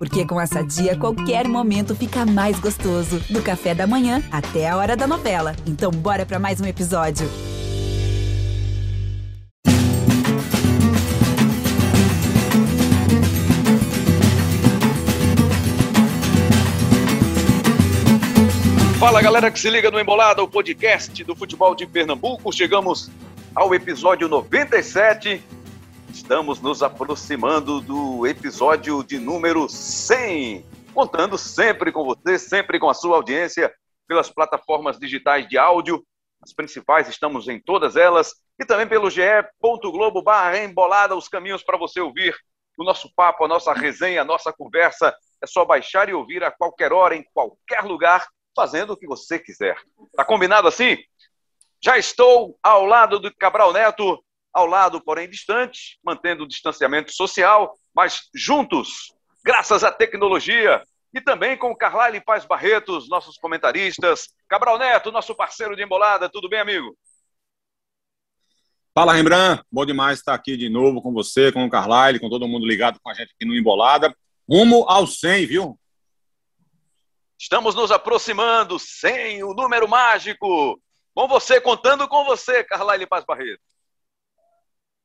Porque com essa dia, qualquer momento fica mais gostoso. Do café da manhã até a hora da novela. Então, bora para mais um episódio. Fala galera que se liga no Embolada, o podcast do futebol de Pernambuco. Chegamos ao episódio 97. Estamos nos aproximando do episódio de número 100. Contando sempre com você, sempre com a sua audiência, pelas plataformas digitais de áudio. As principais, estamos em todas elas. E também pelo ge.globo embolada, os caminhos para você ouvir o nosso papo, a nossa resenha, a nossa conversa. É só baixar e ouvir a qualquer hora, em qualquer lugar fazendo o que você quiser. Tá combinado assim? Já estou ao lado do Cabral Neto, ao lado, porém distante, mantendo o distanciamento social, mas juntos, graças à tecnologia, e também com Carlyle Paz Barretos, nossos comentaristas. Cabral Neto, nosso parceiro de embolada, tudo bem, amigo? Fala, Rembrandt. Bom demais estar aqui de novo com você, com o Carlyle, com todo mundo ligado com a gente aqui no Embolada. Rumo ao 100, viu? Estamos nos aproximando, sem o número mágico. Com você, contando com você, Carlyle Paz Barreto.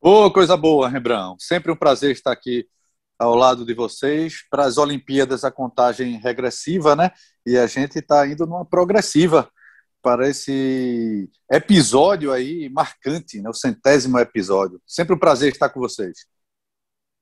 Ô, coisa boa, Rembrandt. Sempre um prazer estar aqui ao lado de vocês. Para as Olimpíadas, a contagem regressiva, né? E a gente está indo numa progressiva para esse episódio aí marcante, né? o centésimo episódio. Sempre um prazer estar com vocês.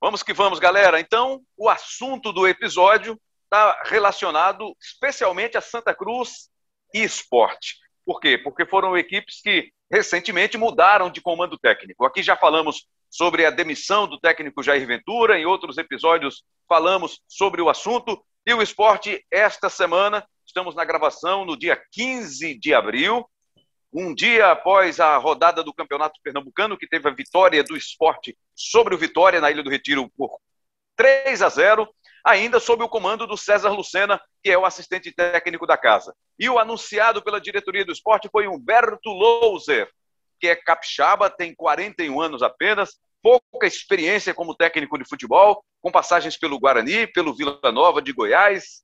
Vamos que vamos, galera. Então, o assunto do episódio está relacionado especialmente a Santa Cruz e esporte. Por quê? Porque foram equipes que recentemente mudaram de comando técnico. Aqui já falamos sobre a demissão do técnico Jair Ventura, em outros episódios falamos sobre o assunto. E o esporte, esta semana, estamos na gravação no dia 15 de abril, um dia após a rodada do Campeonato Pernambucano, que teve a vitória do esporte sobre o Vitória na Ilha do Retiro por 3 a 0 ainda sob o comando do César Lucena, que é o assistente técnico da casa. E o anunciado pela diretoria do esporte foi Humberto Louser, que é capixaba, tem 41 anos apenas, pouca experiência como técnico de futebol, com passagens pelo Guarani, pelo Vila Nova de Goiás,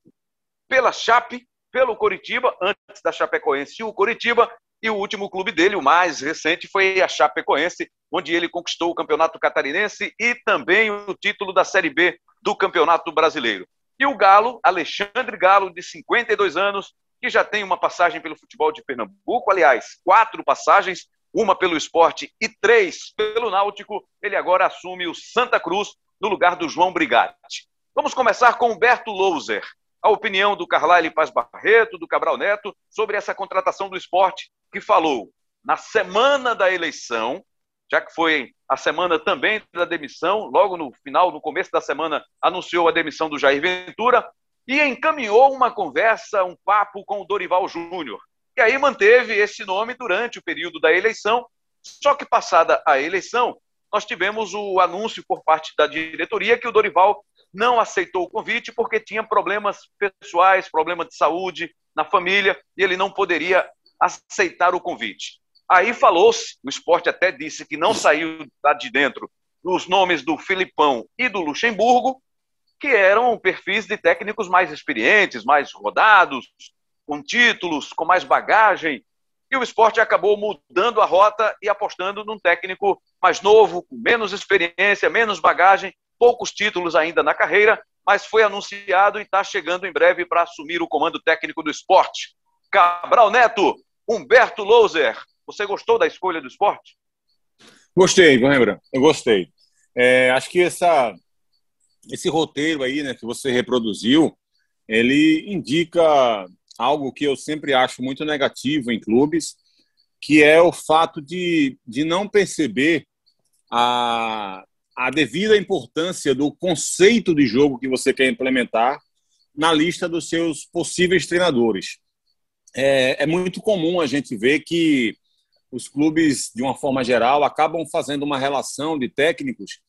pela Chape, pelo Coritiba, antes da Chapecoense e o Coritiba, e o último clube dele, o mais recente, foi a Chapecoense, onde ele conquistou o Campeonato Catarinense e também o título da Série B do Campeonato Brasileiro. E o Galo, Alexandre Galo, de 52 anos, que já tem uma passagem pelo futebol de Pernambuco, aliás, quatro passagens, uma pelo esporte e três pelo Náutico, ele agora assume o Santa Cruz no lugar do João Brigatti. Vamos começar com Humberto Louser, a opinião do Carlyle Paz Barreto, do Cabral Neto, sobre essa contratação do esporte, que falou na semana da eleição, já que foi a semana também da demissão, logo no final, no começo da semana, anunciou a demissão do Jair Ventura e encaminhou uma conversa, um papo com o Dorival Júnior. E aí manteve esse nome durante o período da eleição, só que passada a eleição, nós tivemos o anúncio por parte da diretoria que o Dorival não aceitou o convite porque tinha problemas pessoais, problema de saúde na família, e ele não poderia aceitar o convite. Aí falou-se, o esporte até disse que não saiu lá de dentro os nomes do Filipão e do Luxemburgo, que eram perfis de técnicos mais experientes, mais rodados, com títulos, com mais bagagem. E o esporte acabou mudando a rota e apostando num técnico mais novo, com menos experiência, menos bagagem, poucos títulos ainda na carreira, mas foi anunciado e está chegando em breve para assumir o comando técnico do esporte. Cabral Neto, Humberto Louser, você gostou da escolha do esporte? Gostei, lembra? Eu gostei. É, acho que essa, esse roteiro aí, né, que você reproduziu, ele indica algo que eu sempre acho muito negativo em clubes, que é o fato de, de não perceber a, a devida importância do conceito de jogo que você quer implementar na lista dos seus possíveis treinadores. É, é muito comum a gente ver que os clubes, de uma forma geral, acabam fazendo uma relação de técnicos,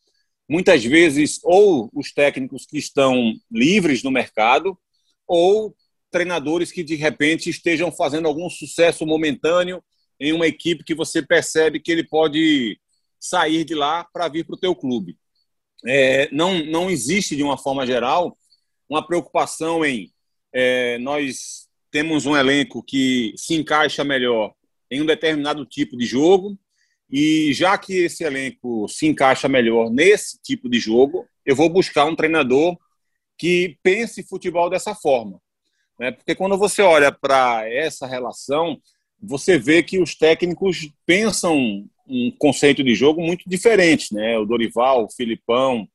muitas vezes, ou os técnicos que estão livres no mercado, ou treinadores que, de repente, estejam fazendo algum sucesso momentâneo em uma equipe que você percebe que ele pode sair de lá para vir para o teu clube. É, não, não existe, de uma forma geral, uma preocupação em é, nós temos um elenco que se encaixa melhor em um determinado tipo de jogo, e já que esse elenco se encaixa melhor nesse tipo de jogo, eu vou buscar um treinador que pense futebol dessa forma. Né? Porque quando você olha para essa relação, você vê que os técnicos pensam um conceito de jogo muito diferente. Né? O Dorival, o Filipão,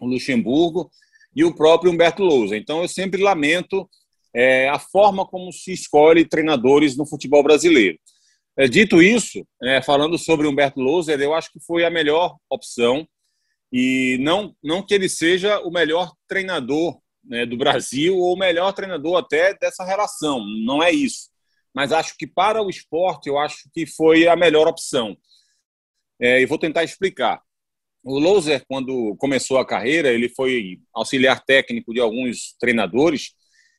o Luxemburgo e o próprio Humberto Lousa. Então, eu sempre lamento é, a forma como se escolhe treinadores no futebol brasileiro. É, dito isso, é, falando sobre Humberto Louser, eu acho que foi a melhor opção e não, não que ele seja o melhor treinador né, do Brasil ou o melhor treinador até dessa relação, não é isso. Mas acho que para o esporte, eu acho que foi a melhor opção. É, e vou tentar explicar. O Louser, quando começou a carreira, ele foi auxiliar técnico de alguns treinadores.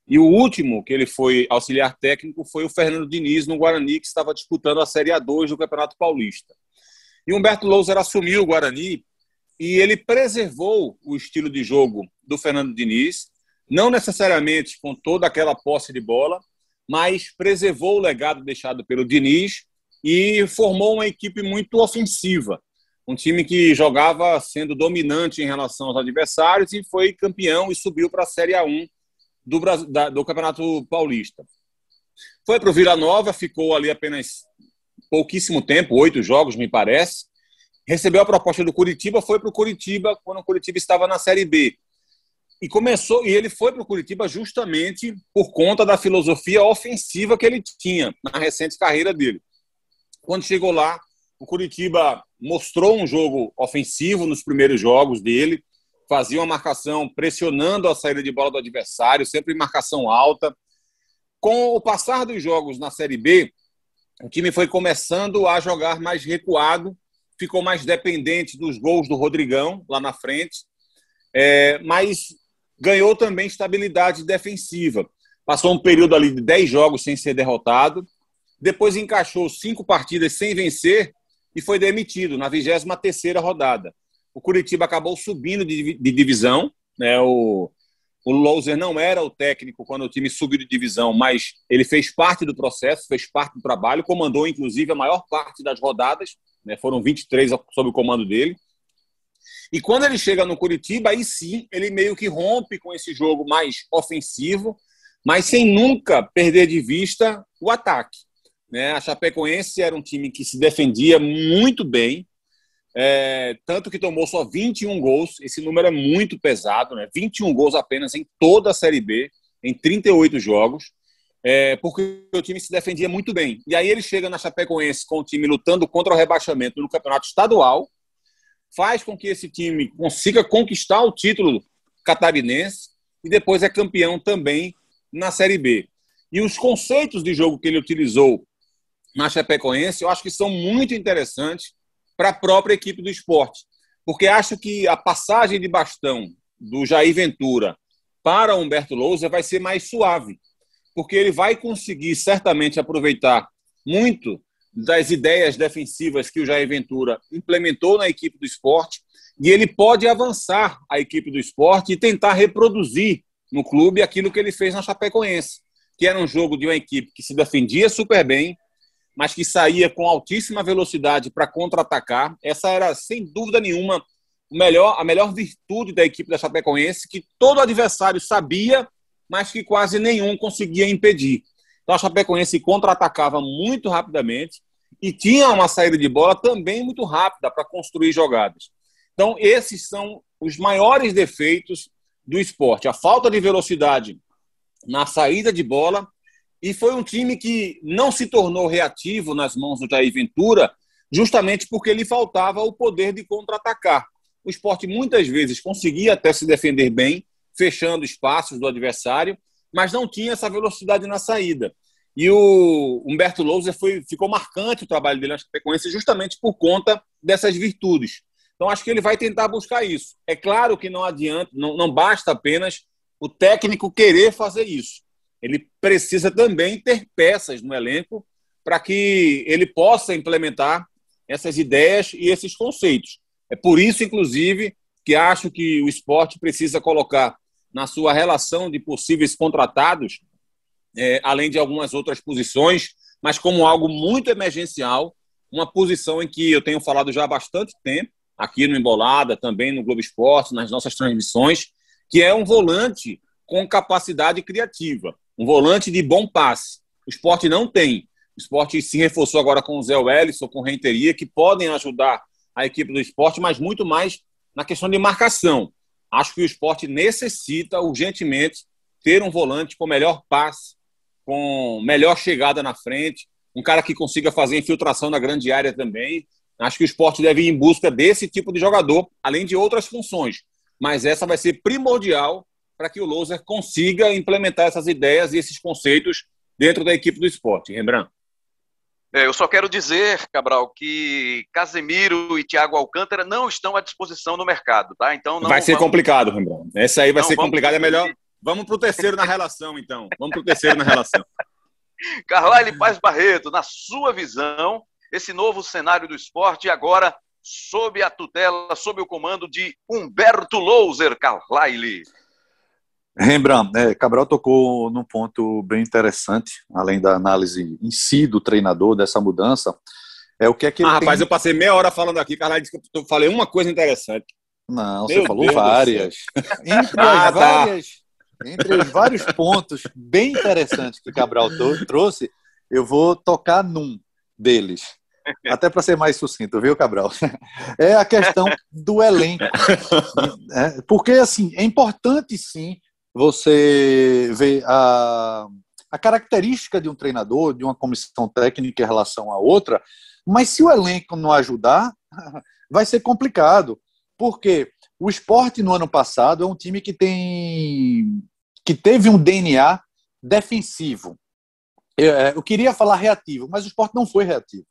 E o último que ele foi auxiliar técnico foi o Fernando Diniz, no Guarani, que estava disputando a Série A2 do Campeonato Paulista. E Humberto Louser assumiu o Guarani e ele preservou o estilo de jogo do Fernando Diniz, não necessariamente com toda aquela posse de bola, mas preservou o legado deixado pelo Diniz e formou uma equipe muito ofensiva um time que jogava sendo dominante em relação aos adversários e foi campeão e subiu para a Série A1 do, da, do Campeonato Paulista. Foi para o Vila Nova, ficou ali apenas pouquíssimo tempo, oito jogos, me parece. Recebeu a proposta do Curitiba, foi para o Curitiba quando o Curitiba estava na Série B. E começou, e ele foi para o Curitiba justamente por conta da filosofia ofensiva que ele tinha na recente carreira dele. Quando chegou lá, o Curitiba mostrou um jogo ofensivo nos primeiros jogos dele, fazia uma marcação pressionando a saída de bola do adversário, sempre em marcação alta. Com o passar dos jogos na Série B, o time foi começando a jogar mais recuado, ficou mais dependente dos gols do Rodrigão lá na frente, é, mas ganhou também estabilidade defensiva. Passou um período ali de 10 jogos sem ser derrotado, depois encaixou cinco partidas sem vencer e foi demitido na 23 rodada. O Curitiba acabou subindo de, de divisão, né? O, o Louser não era o técnico quando o time subiu de divisão, mas ele fez parte do processo, fez parte do trabalho, comandou inclusive a maior parte das rodadas, né? foram 23 sob o comando dele. E quando ele chega no Curitiba, aí sim ele meio que rompe com esse jogo mais ofensivo, mas sem nunca perder de vista o ataque. Né? A Chapecoense era um time que se defendia muito bem, é, tanto que tomou só 21 gols. Esse número é muito pesado, né? 21 gols apenas em toda a Série B, em 38 jogos, é, porque o time se defendia muito bem. E aí ele chega na Chapecoense com o time lutando contra o rebaixamento no campeonato estadual, faz com que esse time consiga conquistar o título catarinense e depois é campeão também na Série B. E os conceitos de jogo que ele utilizou na Chapecoense, eu acho que são muito interessantes para a própria equipe do esporte. Porque acho que a passagem de bastão do Jair Ventura para Humberto Lousa vai ser mais suave, porque ele vai conseguir certamente aproveitar muito das ideias defensivas que o Jair Ventura implementou na equipe do esporte e ele pode avançar a equipe do esporte e tentar reproduzir no clube aquilo que ele fez na Chapecoense, que era um jogo de uma equipe que se defendia super bem, mas que saía com altíssima velocidade para contra-atacar. Essa era, sem dúvida nenhuma, melhor, a melhor virtude da equipe da Chapecoense, que todo adversário sabia, mas que quase nenhum conseguia impedir. Então a Chapecoense contra-atacava muito rapidamente e tinha uma saída de bola também muito rápida para construir jogadas. Então, esses são os maiores defeitos do esporte: a falta de velocidade na saída de bola e foi um time que não se tornou reativo nas mãos do Jair Ventura, justamente porque lhe faltava o poder de contra-atacar. O esporte muitas vezes conseguia até se defender bem, fechando espaços do adversário, mas não tinha essa velocidade na saída. E o Humberto Louser foi, ficou marcante o trabalho dele na Chapecoense justamente por conta dessas virtudes. Então acho que ele vai tentar buscar isso. É claro que não adianta, não, não basta apenas o técnico querer fazer isso ele precisa também ter peças no elenco para que ele possa implementar essas ideias e esses conceitos. É por isso, inclusive, que acho que o esporte precisa colocar na sua relação de possíveis contratados, é, além de algumas outras posições, mas como algo muito emergencial, uma posição em que eu tenho falado já há bastante tempo, aqui no Embolada, também no Globo Esporte, nas nossas transmissões, que é um volante com capacidade criativa, um volante de bom passe. O esporte não tem. O esporte se reforçou agora com o Zé Wellison, com o Renteria, que podem ajudar a equipe do esporte, mas muito mais na questão de marcação. Acho que o esporte necessita urgentemente ter um volante com melhor passe, com melhor chegada na frente, um cara que consiga fazer infiltração na grande área também. Acho que o esporte deve ir em busca desse tipo de jogador, além de outras funções. Mas essa vai ser primordial para que o Loser consiga implementar essas ideias e esses conceitos dentro da equipe do esporte. Rembrandt. É, eu só quero dizer, Cabral, que Casemiro e Thiago Alcântara não estão à disposição no mercado, tá? Então vai ser vamos... complicado, Rembrandt. Essa aí vai não, ser complicado. É melhor. Vamos para o terceiro na relação, então. Vamos para o terceiro na relação. Carlyle Paz Barreto, na sua visão, esse novo cenário do esporte agora sob a tutela, sob o comando de Humberto Louser Carlyle. Rembrandt, né, Cabral tocou num ponto bem interessante, além da análise em si do treinador, dessa mudança. É o que é que ah, rapaz, tem... eu passei meia hora falando aqui, Carlyle disse que eu falei uma coisa interessante. Não, Meu você falou Deus várias. Entre ah, as tá. várias, entre os vários pontos bem interessantes que Cabral trouxe, eu vou tocar num deles. Até para ser mais sucinto, viu, Cabral? É a questão do elenco. É, porque, assim, é importante, sim, você vê a, a característica de um treinador, de uma comissão técnica em relação a outra, mas se o elenco não ajudar, vai ser complicado. Porque o esporte no ano passado é um time que tem que teve um DNA defensivo. Eu, é, eu queria falar reativo, mas o esporte não foi reativo.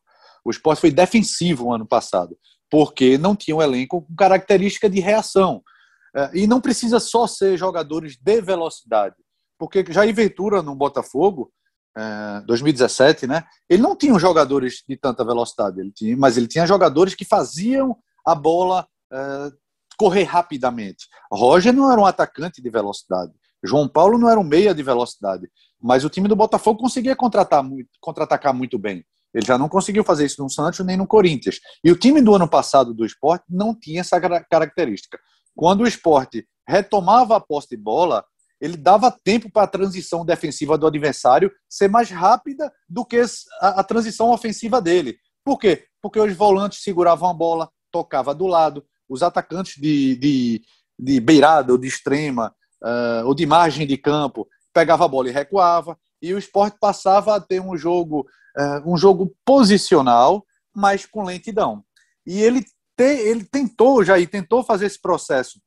O esporte foi defensivo no ano passado, porque não tinha um elenco com característica de reação. É, e não precisa só ser jogadores de velocidade, porque Jair Ventura no Botafogo, 2017, é, né? Ele não tinha jogadores de tanta velocidade, ele tinha, mas ele tinha jogadores que faziam a bola é, correr rapidamente. Roger não era um atacante de velocidade, João Paulo não era um meia de velocidade, mas o time do Botafogo conseguia contratar muito, contra-atacar muito bem. Ele já não conseguiu fazer isso no Santos nem no Corinthians. E o time do ano passado do esporte não tinha essa característica. Quando o esporte retomava a posse de bola, ele dava tempo para a transição defensiva do adversário ser mais rápida do que a, a, transição ofensiva dele. Por quê? Porque os volantes seguravam a bola, tocava do lado, os atacantes de, de, de beirada ou de extrema uh, ou de margem de campo pegava a bola e recuava, e o esporte passava a ter um jogo, uh, um jogo posicional, mas com lentidão. E ele ele tentou já e tentou fazer esse processo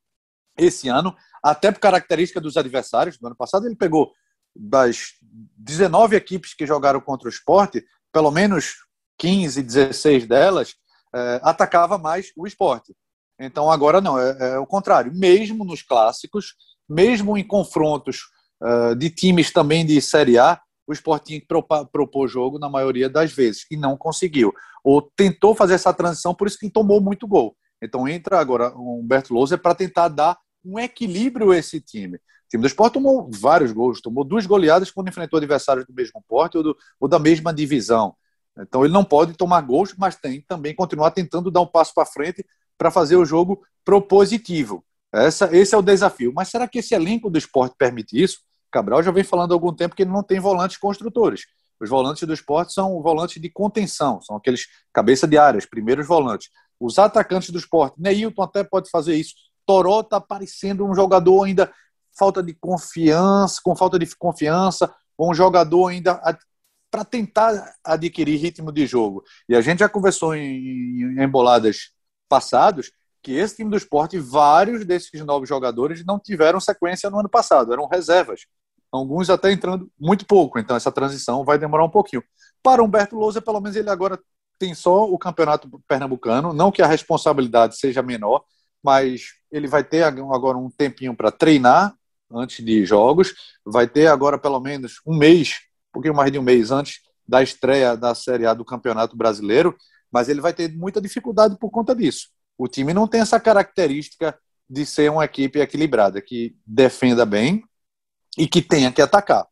esse ano, até por característica dos adversários. No ano passado ele pegou das 19 equipes que jogaram contra o esporte, pelo menos 15, 16 delas é, atacava mais o esporte. Então agora não, é, é, o contrário. Mesmo nos clássicos, mesmo em confrontos uh, de times também de Série A, o Sport tinha que propor jogo na maioria das vezes e não conseguiu. Ou tentou fazer essa transição, por isso que tomou muito gol. Então entra agora o Humberto Louser para tentar dar um equilíbrio a esse time. O time do Sport tomou vários gols, tomou duas goleadas quando enfrentou adversários do mesmo porte ou, do, ou da mesma divisão. Então ele não pode tomar gols, mas tem também continuar tentando dar um passo para frente para fazer o jogo propositivo. Essa, esse é o desafio. Mas será que esse elenco do esporte permite isso? Cabral já vem falando há algum tempo que ele não tem volantes construtores. Os volantes do esporte são volantes de contenção, são aqueles cabeça de áreas, primeiros volantes. Os atacantes do esporte, Neilton até pode fazer isso. Toró está parecendo um jogador ainda falta de confiança, com falta de confiança, um jogador ainda para tentar adquirir ritmo de jogo. E a gente já conversou em, em emboladas passados que esse time do esporte, vários desses novos jogadores não tiveram sequência no ano passado, eram reservas alguns até entrando muito pouco, então essa transição vai demorar um pouquinho. Para Humberto Lousa, pelo menos ele agora tem só o campeonato pernambucano, não que a responsabilidade seja menor, mas ele vai ter agora um tempinho para treinar antes de jogos, vai ter agora pelo menos um mês, um pouquinho mais de um mês antes da estreia da Série A do Campeonato Brasileiro, mas ele vai ter muita dificuldade por conta disso. O time não tem essa característica de ser uma equipe equilibrada, que defenda bem e que tenha que atacar,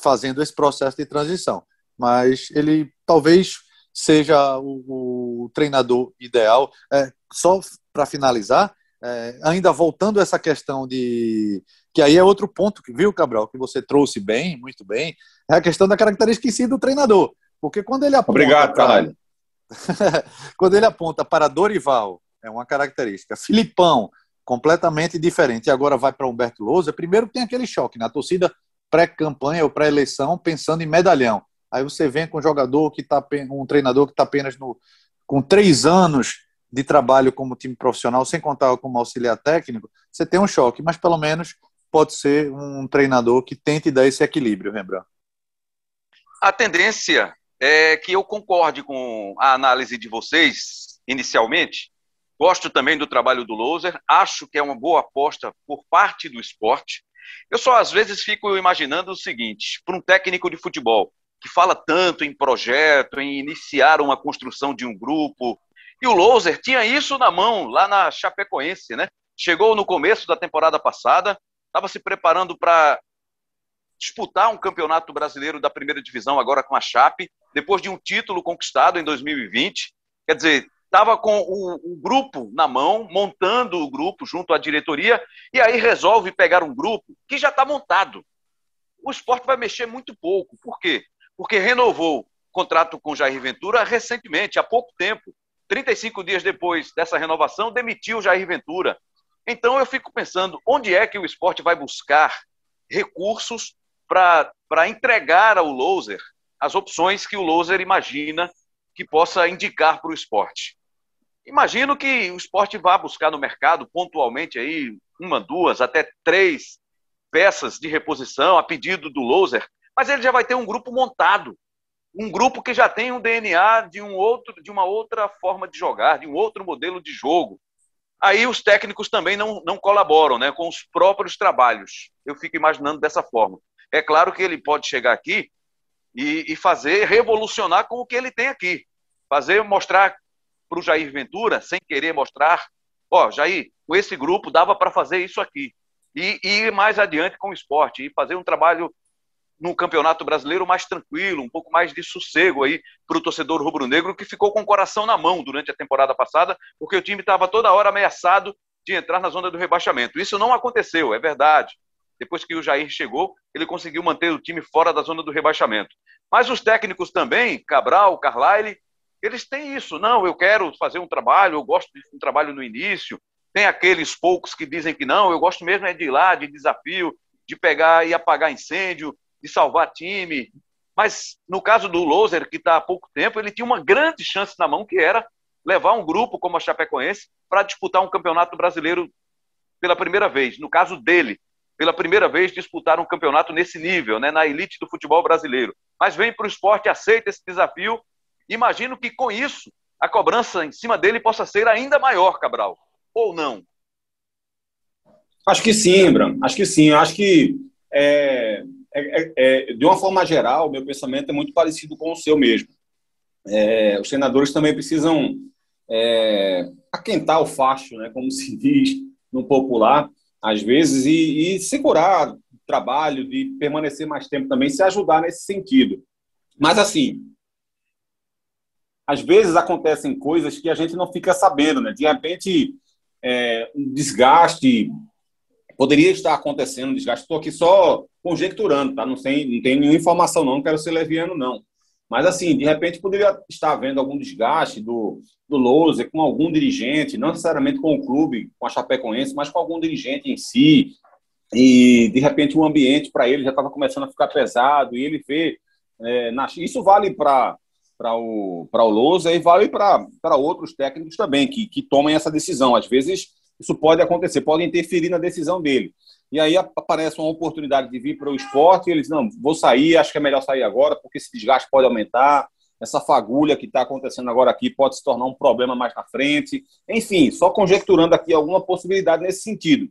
fazendo esse processo de transição. Mas ele talvez seja o, o treinador ideal. É, só para finalizar, é, ainda voltando a essa questão de. Que aí é outro ponto, viu, Cabral, que você trouxe bem, muito bem, é a questão da característica em si do treinador. Porque quando ele aponta. Obrigado, caralho. quando ele aponta para Dorival, é uma característica. Filipão, completamente diferente. E agora vai para Humberto Lousa. Primeiro tem aquele choque na torcida pré-campanha ou pré-eleição, pensando em medalhão. Aí você vem com um jogador que está um treinador que está apenas no, com três anos de trabalho como time profissional, sem contar como auxiliar técnico, você tem um choque, mas pelo menos pode ser um treinador que tente dar esse equilíbrio, Rembrandt. A tendência é que eu concorde com a análise de vocês inicialmente, Gosto também do trabalho do Loser, acho que é uma boa aposta por parte do esporte. Eu só às vezes fico imaginando o seguinte: para um técnico de futebol que fala tanto em projeto, em iniciar uma construção de um grupo, e o Loser tinha isso na mão lá na Chapecoense, né? Chegou no começo da temporada passada, estava se preparando para disputar um campeonato brasileiro da primeira divisão agora com a Chape, depois de um título conquistado em 2020. Quer dizer, estava com o, o, grupo na mão, montando o grupo junto à diretoria, e aí resolve pegar um grupo que já está montado. O esporte vai mexer muito pouco. Por quê? Porque renovou contrato com Jair Ventura recentemente, há pouco tempo. 35 dias depois dessa renovação, demitiu Jair Ventura. Então eu fico pensando, onde é que o esporte vai buscar recursos para entregar ao Loser as opções que o Loser imagina que possa indicar para o esporte? Imagino que o esporte vá buscar no mercado pontualmente aí uma, duas, até três peças de reposição a pedido do loser, mas ele já vai ter um grupo montado, um grupo que já tem um DNA de um outro, de uma outra forma de jogar, de um outro modelo de jogo. Aí os técnicos também não, não colaboram, né, com os próprios trabalhos. Eu fico imaginando dessa forma. É claro que ele pode chegar aqui e, e fazer revolucionar com o que ele tem aqui, fazer mostrar para o Jair Ventura, sem querer mostrar, ó, Jair, com esse grupo dava para fazer isso aqui. E, e, ir mais adiante com o esporte, e fazer um trabalho no Campeonato Brasileiro mais tranquilo, um pouco mais de sossego aí para o torcedor rubro-negro que ficou com o coração na mão durante a temporada passada, porque o time estava toda hora ameaçado de entrar na zona do rebaixamento. Isso não aconteceu, é verdade. Depois que o Jair chegou, ele conseguiu manter o time fora da zona do rebaixamento. Mas os técnicos também, Cabral, Carlyle, eles têm isso. Não, eu quero fazer um trabalho, eu gosto de um trabalho no início. Tem aqueles poucos que dizem que não, eu gosto mesmo é de ir lá, de desafio, de pegar e apagar incêndio, de salvar time. Mas no caso do Loser, que está há pouco tempo, ele tinha uma grande chance na mão, que era levar um grupo como a Chapecoense para disputar um campeonato brasileiro pela primeira vez. No caso dele, pela primeira vez disputar um campeonato nesse nível, né, na elite do futebol brasileiro. Mas vem para o esporte, aceita esse desafio Imagino que com isso a cobrança em cima dele possa ser ainda maior, Cabral. Ou não? Acho que sim, Bram. Acho que sim. Acho que é, é, é, de uma forma geral, meu pensamento é muito parecido com o seu mesmo. É, os treinadores também precisam é, aquentar o facho, né, como se diz no popular, às vezes, e, e segurar o trabalho, de permanecer mais tempo também, se ajudar nesse sentido. Mas, assim, às vezes acontecem coisas que a gente não fica sabendo, né? De repente, é, um desgaste poderia estar acontecendo, um desgaste. Estou aqui só conjecturando, tá? Não tem, não tem nenhuma informação, não. Não quero ser leviano, não. Mas, assim, de repente poderia estar havendo algum desgaste do, do Louser com algum dirigente, não necessariamente com o clube, com a Chapecoense, mas com algum dirigente em si. E, de repente, o ambiente para ele já estava começando a ficar pesado e ele vê. É, na, isso vale para para o, o Lousa e vale para outros técnicos também que, que tomem essa decisão. Às vezes isso pode acontecer, pode interferir na decisão dele. E aí aparece uma oportunidade de vir para o esporte e eles, não, vou sair, acho que é melhor sair agora, porque esse desgaste pode aumentar, essa fagulha que está acontecendo agora aqui pode se tornar um problema mais na frente. Enfim, só conjecturando aqui alguma possibilidade nesse sentido.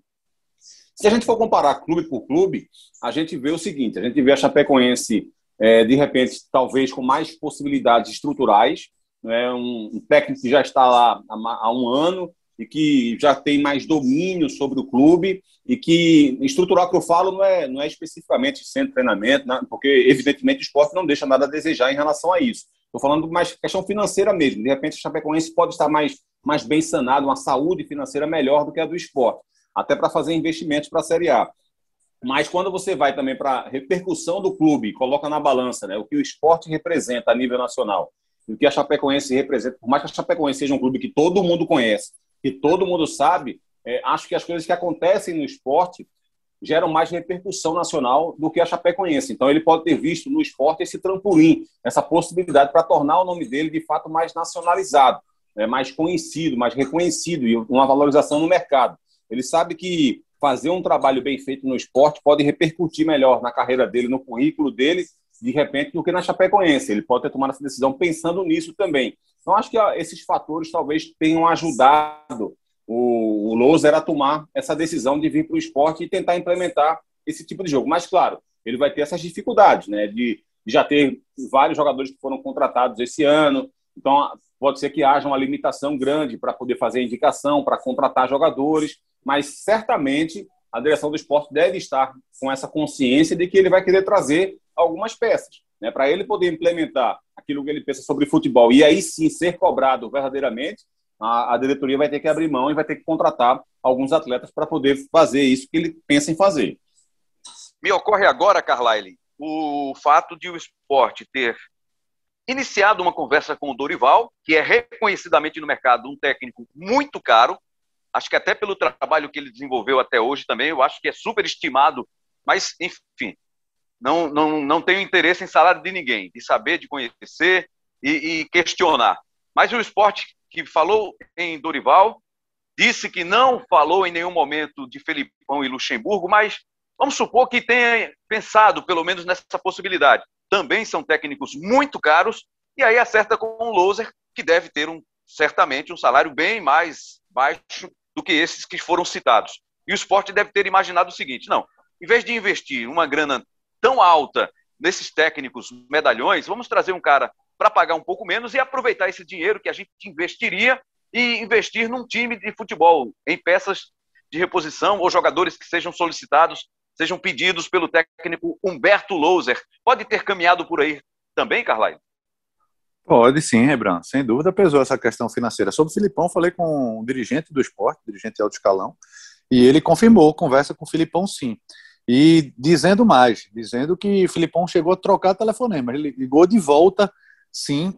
Se a gente for comparar clube por clube, a gente vê o seguinte: a gente vê a Chapecoense é, de repente, talvez com mais possibilidades estruturais, né? um, um técnico que já está lá há, há um ano e que já tem mais domínio sobre o clube e que estrutural que eu falo não é, não é especificamente centro treinamento, né? porque evidentemente o esporte não deixa nada a desejar em relação a isso. Estou falando mais questão financeira mesmo. De repente, o Chapecoense pode estar mais, mais bem sanado, uma saúde financeira melhor do que a do esporte, até para fazer investimentos para a Série A. Mas quando você vai também para a repercussão do clube, coloca na balança né, o que o esporte representa a nível nacional, o que a Chapecoense representa, por mais que a Chapecoense seja um clube que todo mundo conhece, que todo mundo sabe, é, acho que as coisas que acontecem no esporte geram mais repercussão nacional do que a Chapecoense. Então, ele pode ter visto no esporte esse trampolim, essa possibilidade para tornar o nome dele de fato mais nacionalizado, né, mais conhecido, mais reconhecido e uma valorização no mercado. Ele sabe que fazer um trabalho bem feito no esporte pode repercutir melhor na carreira dele, no currículo dele, de repente, do que na Chapecoense. Ele pode ter tomado essa decisão pensando nisso também. Então, acho que esses fatores talvez tenham ajudado o, o a tomar essa decisão de vir para o esporte e tentar implementar esse tipo de jogo. Mas, claro, ele vai ter essas dificuldades, né? De, de já ter vários jogadores que foram contratados esse ano. Então, pode ser que haja uma limitação grande para poder fazer indicação, para contratar jogadores, mas certamente a direção do esporte deve estar com essa consciência de que ele vai querer trazer algumas peças, né, para ele poder implementar aquilo que ele pensa sobre futebol e aí sim ser cobrado verdadeiramente a, a diretoria vai ter que abrir mão e vai ter que contratar alguns atletas para poder fazer isso que ele pensa em fazer. Me ocorre agora, Carlyle, o fato de o esporte ter iniciado uma conversa com o Dorival, que é reconhecidamente no mercado um técnico muito caro, acho que até pelo trabalho que ele desenvolveu até hoje também, eu acho que é super estimado, mas, enfim, não, não, não tenho interesse em salário de ninguém, de saber, de conhecer e, e questionar. Mas o esporte que falou em Dorival, disse que não falou em nenhum momento de Felipão e Luxemburgo, mas vamos supor que tenha pensado pelo menos nessa possibilidade. Também são técnicos muito caros, e aí acerta com o Loser, que deve ter um, certamente um salário bem mais baixo do que esses que foram citados. E o esporte deve ter imaginado o seguinte: não, em vez de investir uma grana tão alta nesses técnicos medalhões, vamos trazer um cara para pagar um pouco menos e aproveitar esse dinheiro que a gente investiria e investir num time de futebol, em peças de reposição ou jogadores que sejam solicitados, sejam pedidos pelo técnico Humberto Louser. Pode ter caminhado por aí também, Carlyle? Pode sim, Rebran. Sem dúvida pesou essa questão financeira. Sobre o Filipão, falei com o dirigente do esporte, dirigente de alto escalão, e ele confirmou, conversa com o Filipão sim. E dizendo mais, dizendo que o Filipão chegou a trocar telefonema. Ele ligou de volta sim,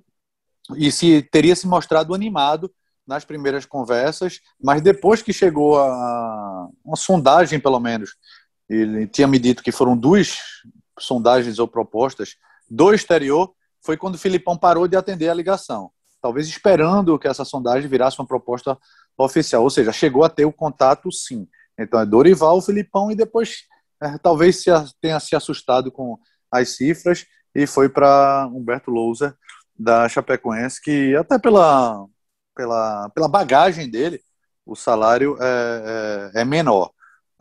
e se teria se mostrado animado nas primeiras conversas, mas depois que chegou a uma sondagem, pelo menos, ele tinha me dito que foram duas sondagens ou propostas do exterior, foi quando o Filipão parou de atender a ligação, talvez esperando que essa sondagem virasse uma proposta oficial, ou seja, chegou a ter o contato sim. Então é Dorival, Filipão e depois é, talvez se, tenha se assustado com as cifras e foi para Humberto Lousa da Chapecoense, que até pela, pela, pela bagagem dele, o salário é, é, é menor.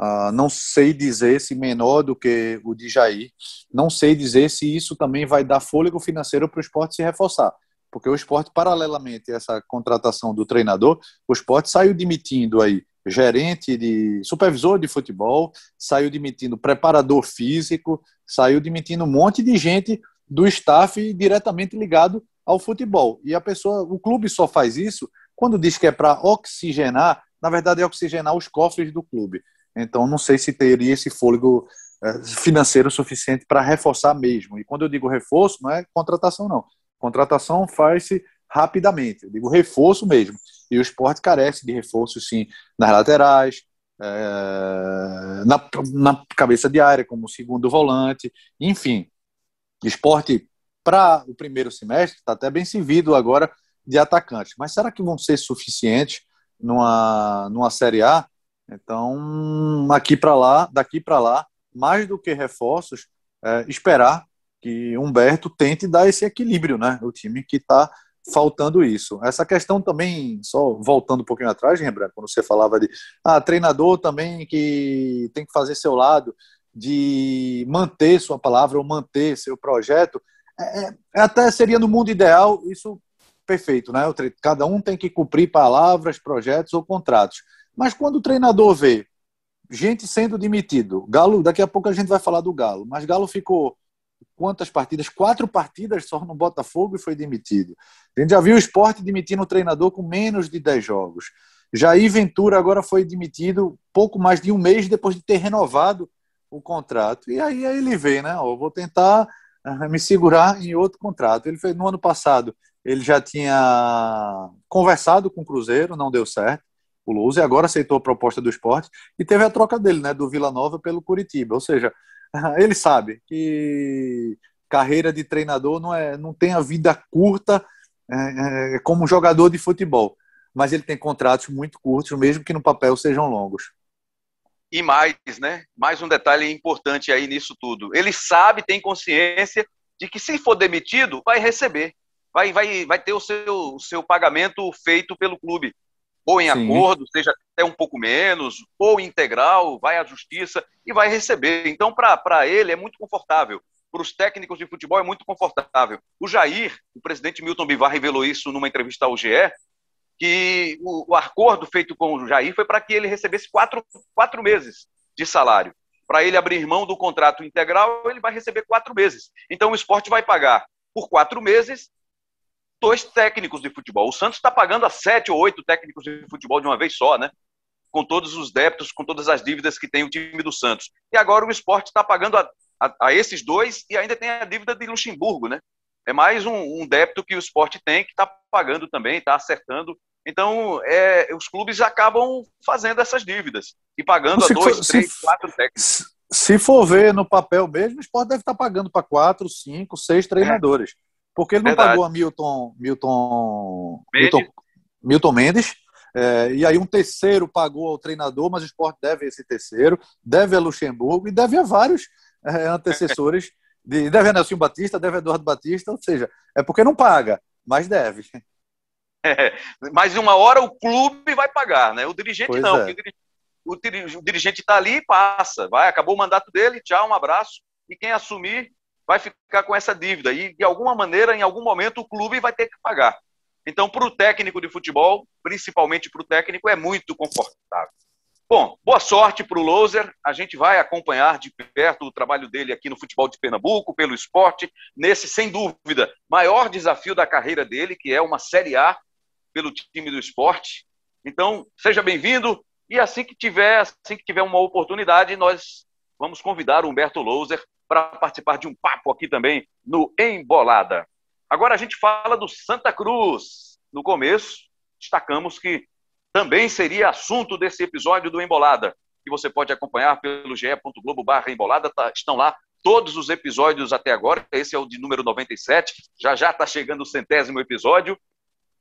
Uh, não sei dizer se menor do que o de Jair, não sei dizer se isso também vai dar fôlego financeiro para o esporte se reforçar, porque o esporte, paralelamente a essa contratação do treinador, o esporte saiu demitindo aí gerente de supervisor de futebol, saiu demitindo preparador físico, saiu demitindo um monte de gente do staff diretamente ligado ao futebol. E a pessoa, o clube só faz isso quando diz que é para oxigenar, na verdade é oxigenar os cofres do clube. Então não sei se teria esse fôlego é, financeiro suficiente para reforçar mesmo. E quando eu digo reforço, não é contratação não. Contratação faz-se rapidamente. Eu digo reforço mesmo. E o esporte carece de reforço, sim, nas laterais, é, na, na cabeça de área, como segundo volante, enfim. Esporte, para o primeiro semestre, está até bem servido agora de atacantes. Mas será que vão ser suficientes numa, numa Série A? Então, aqui para lá, daqui para lá, mais do que reforços, é, esperar que Humberto tente dar esse equilíbrio, né? O time que está faltando isso. Essa questão também, só voltando um pouquinho atrás, Rembrandt, quando você falava de ah, treinador também que tem que fazer seu lado, de manter sua palavra ou manter seu projeto, é, é, até seria no mundo ideal, isso perfeito, né? Cada um tem que cumprir palavras, projetos ou contratos. Mas quando o treinador vê gente sendo demitido, Galo, daqui a pouco a gente vai falar do Galo, mas Galo ficou quantas partidas? Quatro partidas só no Botafogo e foi demitido. A gente já viu o esporte demitindo o treinador com menos de 10 jogos. Jair Ventura agora foi demitido pouco mais de um mês depois de ter renovado o contrato. E aí, aí ele vê, né? Eu vou tentar uh, me segurar em outro contrato. Ele no ano passado, ele já tinha conversado com o Cruzeiro, não deu certo. O Luz e agora aceitou a proposta do esporte e teve a troca dele, né, do Vila Nova pelo Curitiba. Ou seja, ele sabe que carreira de treinador não é, não tem a vida curta é, é, como jogador de futebol, mas ele tem contratos muito curtos, mesmo que no papel sejam longos. E mais, né? Mais um detalhe importante aí nisso tudo. Ele sabe, tem consciência de que se for demitido, vai receber. Vai, vai, vai ter o seu, o seu pagamento feito pelo clube. Ou em Sim. acordo, seja até um pouco menos, ou integral, vai à justiça e vai receber. Então, para ele, é muito confortável. Para os técnicos de futebol, é muito confortável. O Jair, o presidente Milton Bivar revelou isso numa entrevista ao GE, que o, o acordo feito com o Jair foi para que ele recebesse quatro, quatro meses de salário. Para ele abrir mão do contrato integral, ele vai receber quatro meses. Então o esporte vai pagar por quatro meses dois técnicos de futebol. O Santos está pagando a sete ou oito técnicos de futebol de uma vez só, né? Com todos os débitos, com todas as dívidas que tem o time do Santos. E agora o esporte está pagando a, a, a, esses dois e ainda tem a dívida de Luxemburgo, né? É mais um, um débito que o esporte tem que está pagando também, está acertando então, é, os clubes acabam fazendo essas dívidas e pagando se a dois, for, três, quatro técnicos. Se for ver no papel mesmo, o esporte deve estar pagando para quatro, cinco, seis treinadores. É. Porque ele não Verdade. pagou a Milton, Milton, Mendes. Milton, Milton Mendes. É, e aí um terceiro pagou ao treinador, mas o esporte deve esse terceiro, deve a Luxemburgo e deve a vários é, antecessores. De, deve a Nelson Batista, deve a Eduardo Batista, ou seja, é porque não paga, mas deve. É, mas uma hora o clube vai pagar, né? O dirigente pois não. É. O, dirigente está ali e passa. Vai, acabou o mandato dele, tchau, um abraço. E quem assumir vai ficar com essa dívida. E, de alguma maneira, em algum momento, o clube vai ter que pagar. Então, para o técnico de futebol, principalmente para o técnico, é muito confortável. Bom, boa sorte para o Loser. A gente vai acompanhar de perto o trabalho dele aqui no futebol de Pernambuco, pelo esporte, nesse, sem dúvida, maior desafio da carreira dele, que é uma Série A pelo time do esporte. Então, seja bem-vindo e assim que tiver, assim que tiver uma oportunidade, nós vamos convidar o Humberto Louser para participar de um papo aqui também no Embolada. Agora a gente fala do Santa Cruz. No começo, destacamos que também seria assunto desse episódio do Embolada, que você pode acompanhar pelo ge.globo embolada, tá, estão lá todos os episódios até agora, esse é o de número 97, já já está chegando o centésimo episódio,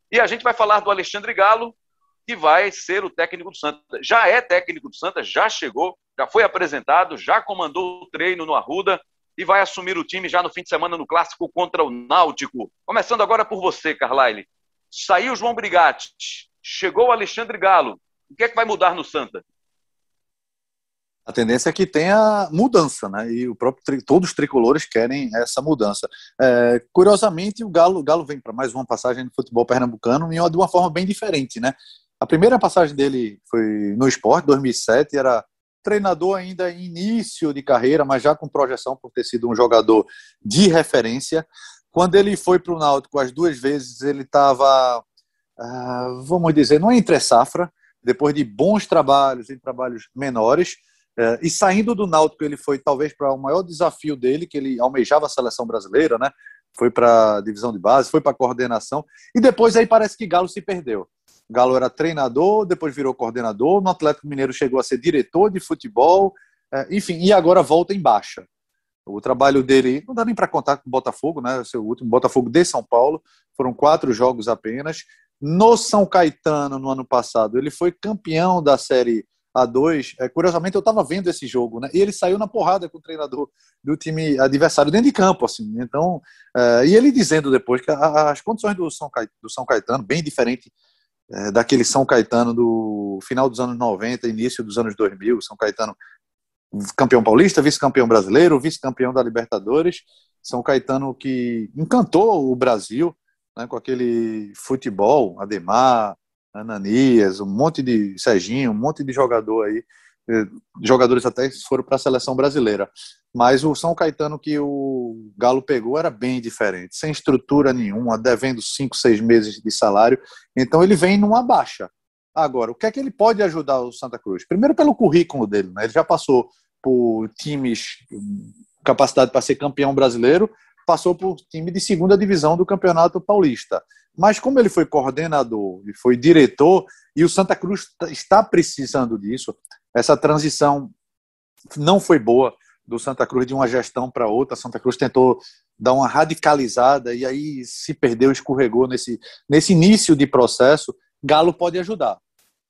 e a gente vai falar do Alexandre Galo, que vai ser o técnico do Santa. Já é técnico do Santa, já chegou, já foi apresentado, já comandou o treino no Arruda e vai assumir o time já no fim de semana no clássico contra o Náutico. Começando agora por você, Carlyle. Saiu João Brigatti, chegou Alexandre Galo. O que é que vai mudar no Santa? a tendência é que tenha mudança, né? E o próprio todos os tricolores querem essa mudança. É, curiosamente, o Galo, o Galo vem para mais uma passagem no futebol pernambucano de uma forma bem diferente, né? A primeira passagem dele foi no esporte, 2007, era treinador ainda em início de carreira, mas já com projeção por ter sido um jogador de referência. Quando ele foi para o Náutico as duas vezes, ele estava, ah, vamos dizer, não entre safra, depois de bons trabalhos e trabalhos menores, é, e saindo do Náutico, ele foi talvez para o maior desafio dele, que ele almejava a seleção brasileira, né? Foi para a divisão de base, foi para a coordenação, e depois aí parece que Galo se perdeu. Galo era treinador, depois virou coordenador, no Atlético Mineiro chegou a ser diretor de futebol, é, enfim, e agora volta em baixa. O trabalho dele, não dá nem para contar com o Botafogo, né? Seu último Botafogo de São Paulo, foram quatro jogos apenas. No São Caetano, no ano passado, ele foi campeão da Série a 2. É, curiosamente, eu estava vendo esse jogo, né? E ele saiu na porrada com o treinador do time adversário dentro de campo, assim. Então, é, e ele dizendo depois que as condições do São, Caetano, do São Caetano, bem diferente é, daquele São Caetano do final dos anos 90, início dos anos 2000, São Caetano campeão paulista, vice-campeão brasileiro, vice-campeão da Libertadores, São Caetano que encantou o Brasil, né, com aquele futebol, Ademar, Ananias, um monte de Serginho, um monte de jogador aí, eh, jogadores até foram para a seleção brasileira. Mas o São Caetano que o Galo pegou era bem diferente, sem estrutura nenhuma, devendo cinco, seis meses de salário. Então ele vem numa baixa. Agora, o que é que ele pode ajudar o Santa Cruz? Primeiro pelo currículo dele, né? Ele já passou por times capacidade para ser campeão brasileiro, passou por time de segunda divisão do Campeonato Paulista. Mas como ele foi coordenador e foi diretor, e o Santa Cruz está precisando disso, essa transição não foi boa do Santa Cruz de uma gestão para outra. Santa Cruz tentou dar uma radicalizada e aí se perdeu, escorregou nesse, nesse início de processo. Galo pode ajudar,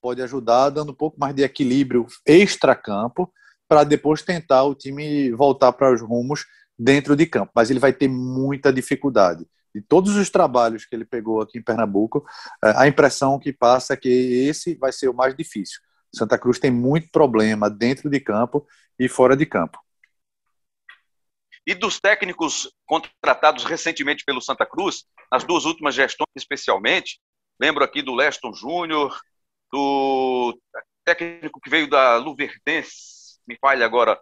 pode ajudar dando um pouco mais de equilíbrio extra-campo para depois tentar o time voltar para os rumos dentro de campo. Mas ele vai ter muita dificuldade. De todos os trabalhos que ele pegou aqui em Pernambuco, é, a impressão que passa é que esse vai ser o mais difícil. Santa Cruz tem muito problema dentro de campo e fora de campo. E dos técnicos contratados recentemente pelo Santa Cruz, nas duas últimas gestões especialmente, lembro aqui do Leston Júnior, do técnico que veio da Luverdense, me falha agora,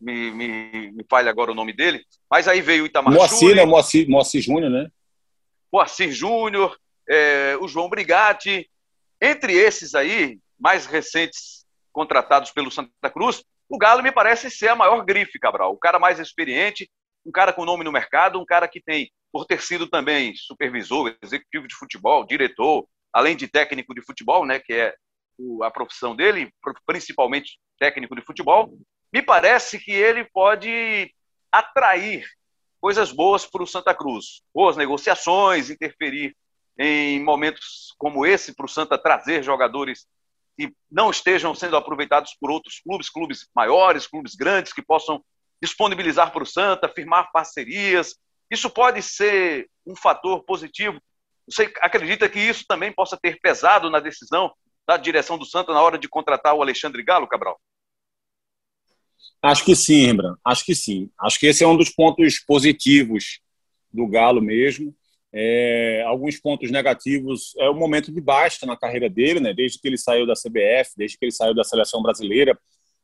me, me, me falha agora o nome dele, mas aí veio o Itamar Moacir, né? Moacir, Moacir Júnior, né? Moacir Júnior, é, o João Brigatti, entre esses aí, mais recentes contratados pelo Santa Cruz, o Galo me parece ser a maior grife, Cabral. O cara mais experiente, um cara com nome no mercado, um cara que tem, por ter sido também supervisor, executivo de futebol, diretor, além de técnico de futebol, né, que é a profissão dele, principalmente técnico de futebol, me parece que ele pode atrair coisas boas para o Santa Cruz. Boas negociações, interferir em momentos como esse para o Santa trazer jogadores que não estejam sendo aproveitados por outros clubes, clubes maiores, clubes grandes, que possam disponibilizar para o Santa, firmar parcerias. Isso pode ser um fator positivo. Você acredita que isso também possa ter pesado na decisão da direção do Santa na hora de contratar o Alexandre Galo, Cabral? Acho que sim, Rembrandt. Acho que sim. Acho que esse é um dos pontos positivos do Galo mesmo. É, alguns pontos negativos é o momento de baixa na carreira dele, né? Desde que ele saiu da CBF, desde que ele saiu da seleção brasileira,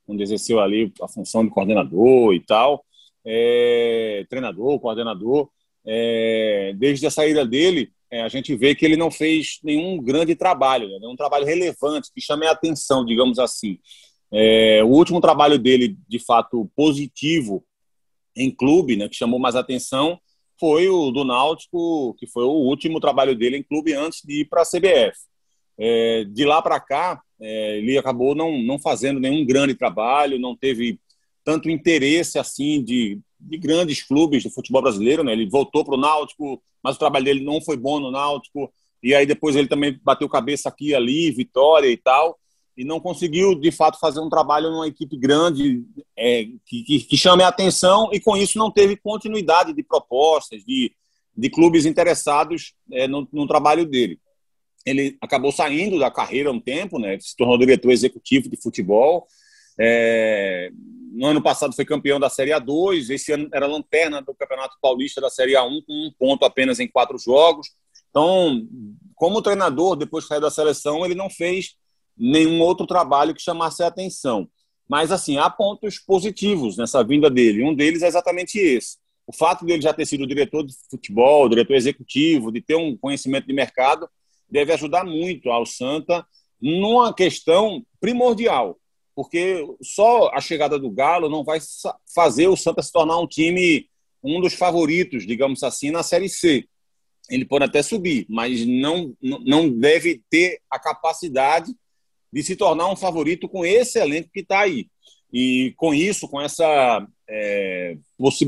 onde exerceu ali a função de coordenador e tal, é, treinador, coordenador. É, desde a saída dele, é, a gente vê que ele não fez nenhum grande trabalho, né? nenhum trabalho relevante que chame a atenção, digamos assim. É, o último trabalho dele, de fato positivo em clube, né, que chamou mais atenção, foi o do Náutico, que foi o último trabalho dele em clube antes de ir para a CBF. É, de lá para cá, é, ele acabou não, não fazendo nenhum grande trabalho, não teve tanto interesse assim de, de grandes clubes do futebol brasileiro. Né? Ele voltou para o Náutico, mas o trabalho dele não foi bom no Náutico. E aí depois ele também bateu cabeça aqui ali, Vitória e tal e não conseguiu, de fato, fazer um trabalho numa equipe grande é, que, que, que, chame a atenção e, com isso, não teve continuidade de propostas, de, de clubes interessados é, no, no, trabalho dele. Ele acabou saindo da carreira um tempo, né, se tornou diretor executivo de futebol. É, no ano passado foi campeão da Série A2, esse ano era lanterna do Campeonato Paulista da Série A1, com um ponto apenas em quatro jogos. Então, como treinador, depois de sair da seleção, ele não fez nenhum outro trabalho que chamasse a atenção. Mas, assim, há pontos positivos nessa vinda dele. Um deles é exatamente esse. O fato dele já ter sido diretor de futebol, diretor executivo, de ter um conhecimento de mercado, deve ajudar muito ao Santa numa questão primordial. Porque só a chegada do Galo não vai fazer o Santa se tornar um time, um dos favoritos, digamos assim, na Série C. Ele pode até subir, mas não, não deve ter a capacidade de se tornar um favorito com esse elenco que está aí. E com isso, com essa, é,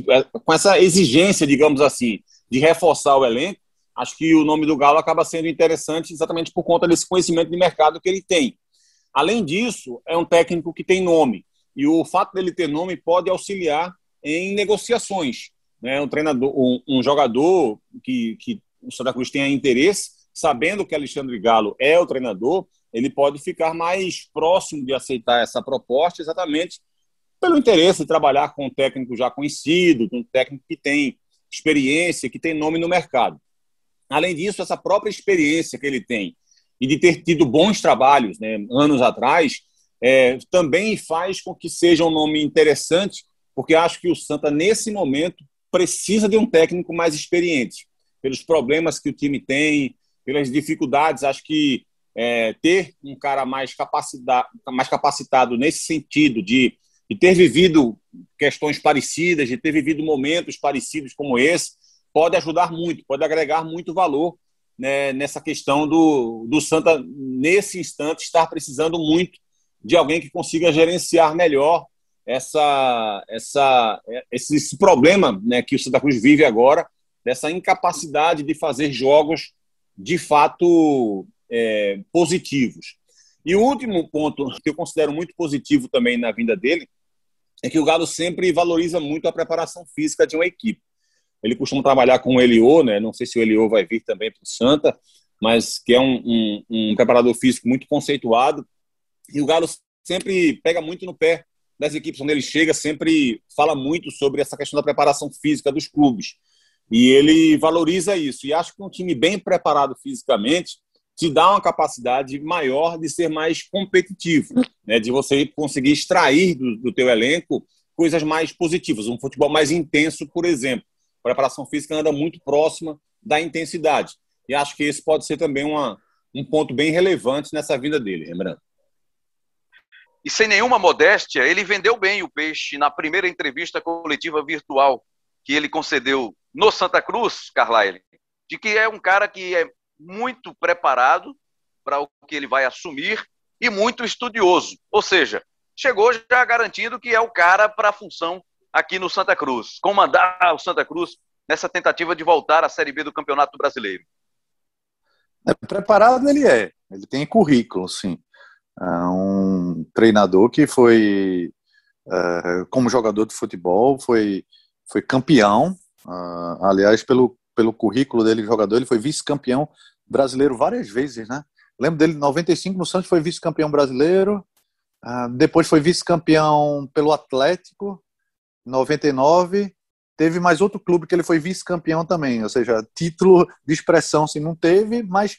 é, com essa exigência, digamos assim, de reforçar o elenco, acho que o nome do Galo acaba sendo interessante exatamente por conta desse conhecimento de mercado que ele tem. Além disso, é um técnico que tem nome. E o fato dele ter nome pode auxiliar em negociações. Né? Um treinador, um, um jogador que, que o Santa Cruz tenha interesse, sabendo que Alexandre Galo é o treinador, ele pode ficar mais próximo de aceitar essa proposta, exatamente pelo interesse de trabalhar com um técnico já conhecido, com um técnico que tem experiência, que tem nome no mercado. além disso, essa própria experiência que ele tem e de ter tido bons trabalhos né, anos atrás, é, também faz com que seja um nome interessante, porque acho que o Santa, nesse momento, precisa de um técnico mais experiente, pelos problemas que o time tem, pelas dificuldades. Acho que é, ter um cara mais capacitado, mais capacitado nesse sentido de, de ter vivido questões parecidas, de ter vivido momentos parecidos como esse, pode ajudar muito, pode agregar muito valor né, nessa questão do, do Santa, nesse instante, estar precisando muito de alguém que consiga gerenciar melhor essa, essa, esse, esse problema né, que o Santa Cruz vive agora, dessa incapacidade de fazer jogos de fato é, positivos. E o último ponto que eu considero muito positivo também na vinda dele é que o Galo sempre valoriza muito a preparação física de uma equipe. Ele costuma trabalhar com o Eliô, né? não sei se o Eliô vai vir também para o Santa, mas que é um, um, um preparador físico muito conceituado. E o Galo sempre pega muito no pé das equipes onde ele chega, sempre fala muito sobre essa questão da preparação física dos clubes. E ele valoriza isso. E acho que um time bem preparado fisicamente te dá uma capacidade maior de ser mais competitivo, né? de você conseguir extrair do, do teu elenco coisas mais positivas, um futebol mais intenso, por exemplo. A preparação física anda muito próxima da intensidade. E acho que esse pode ser também uma, um ponto bem relevante nessa vida dele, lembrando. E sem nenhuma modéstia, ele vendeu bem o peixe na primeira entrevista coletiva virtual que ele concedeu no Santa Cruz, Carlyle, de que é um cara que é muito preparado para o que ele vai assumir e muito estudioso. Ou seja, chegou já garantindo que é o cara para a função aqui no Santa Cruz, comandar o Santa Cruz nessa tentativa de voltar à Série B do Campeonato Brasileiro. É, preparado ele é, ele tem currículo, sim. É um treinador que foi, é, como jogador de futebol, foi, foi campeão. Uh, aliás, pelo, pelo currículo dele, jogador, ele foi vice-campeão brasileiro várias vezes, né? Lembro dele, em 95 no Santos foi vice-campeão brasileiro, uh, depois foi vice-campeão pelo Atlético, 99. Teve mais outro clube que ele foi vice-campeão também, ou seja, título de expressão sim não teve, mas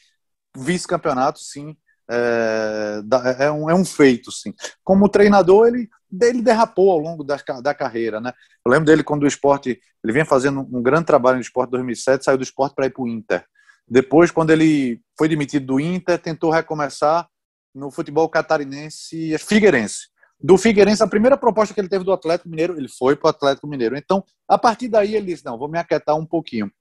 vice-campeonato sim é, é, um, é um feito sim. Como treinador ele ele derrapou ao longo da, da carreira, né? Eu lembro dele quando o esporte ele vinha fazendo um grande trabalho no esporte em 2007, saiu do esporte para ir para o Inter. Depois, quando ele foi demitido do Inter, tentou recomeçar no futebol catarinense Figueirense. Do Figueirense, a primeira proposta que ele teve do Atlético Mineiro, ele foi para o Atlético Mineiro. Então, a partir daí, ele disse: não, vou me aquietar um pouquinho.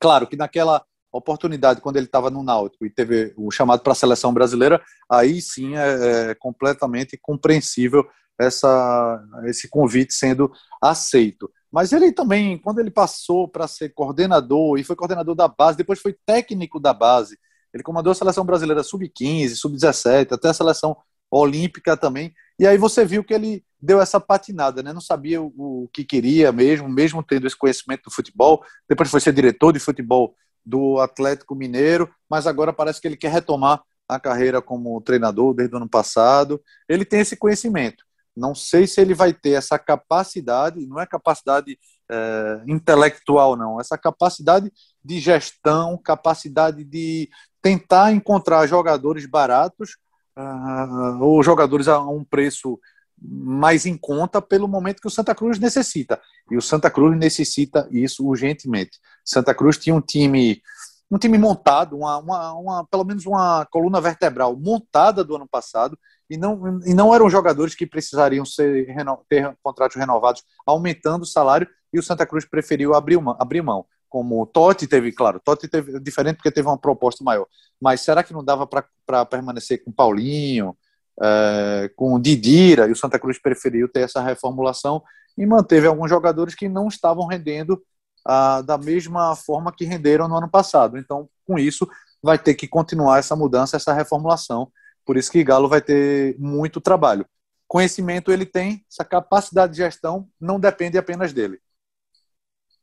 Claro que naquela oportunidade, quando ele estava no Náutico e teve o chamado para a seleção brasileira, aí sim é, é completamente compreensível essa, esse convite sendo aceito. Mas ele também, quando ele passou para ser coordenador e foi coordenador da base, depois foi técnico da base, ele comandou a seleção brasileira sub-15, sub-17, até a seleção olímpica também. E aí você viu que ele deu essa patinada, né? Não sabia o, que queria mesmo, mesmo tendo esse conhecimento do futebol. Depois foi ser diretor de futebol do Atlético Mineiro, mas agora parece que ele quer retomar a carreira como treinador desde o ano passado. Ele tem esse conhecimento. Não sei se ele vai ter essa capacidade, não é capacidade é, intelectual, não, essa capacidade de gestão, capacidade de tentar encontrar jogadores baratos uh, ou jogadores a um preço mais em conta pelo momento que o Santa Cruz necessita. E o Santa Cruz necessita isso urgentemente. Santa Cruz tinha um time um time montado, uma, uma, uma, pelo menos uma coluna vertebral montada do ano passado, e não, e não eram jogadores que precisariam ser, ter contratos renovados, aumentando o salário, e o Santa Cruz preferiu abrir, uma, abrir mão. Como o Totti teve, claro, Totti teve diferente porque teve uma proposta maior, mas será que não dava para permanecer com Paulinho, é, com Didira, e o Santa Cruz preferiu ter essa reformulação e manteve alguns jogadores que não estavam rendendo ah, da mesma forma que renderam no ano passado. Então, com isso, vai ter que continuar essa mudança, essa reformulação. Por isso que Galo vai ter muito trabalho. Conhecimento ele tem, essa capacidade de gestão não depende apenas dele.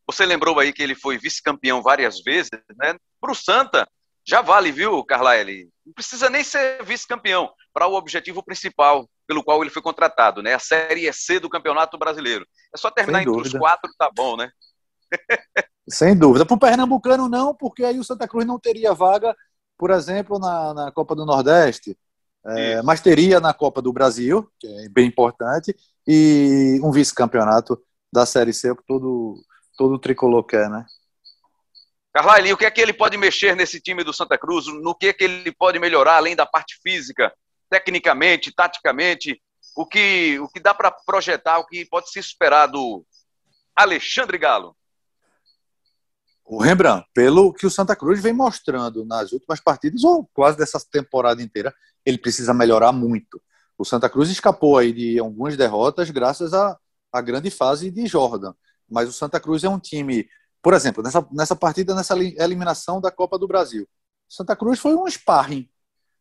Você lembrou aí que ele foi vice-campeão várias vezes, né? Para o Santa, já vale, viu, Carlyle? Não precisa nem ser vice-campeão para o objetivo principal pelo qual ele foi contratado, né? A Série C do Campeonato Brasileiro. É só terminar entre os quatro, tá bom, né? Sem dúvida. Para o Pernambucano, não, porque aí o Santa Cruz não teria vaga, por exemplo, na, na Copa do Nordeste, é, mas teria na Copa do Brasil, que é bem importante, e um vice-campeonato da Série C, que todo, todo tricolor quer, né? Carlyle, o que é que ele pode mexer nesse time do Santa Cruz? No que é que ele pode melhorar, além da parte física, tecnicamente, taticamente? O que, o que dá para projetar, o que pode se esperar do Alexandre Galo? O Rembrandt, pelo que o Santa Cruz vem mostrando nas últimas partidas, ou quase dessa temporada inteira, ele precisa melhorar muito. O Santa Cruz escapou aí de algumas derrotas graças à, à grande fase de Jordan. Mas o Santa Cruz é um time, por exemplo, nessa, nessa partida, nessa eliminação da Copa do Brasil. Santa Cruz foi um sparring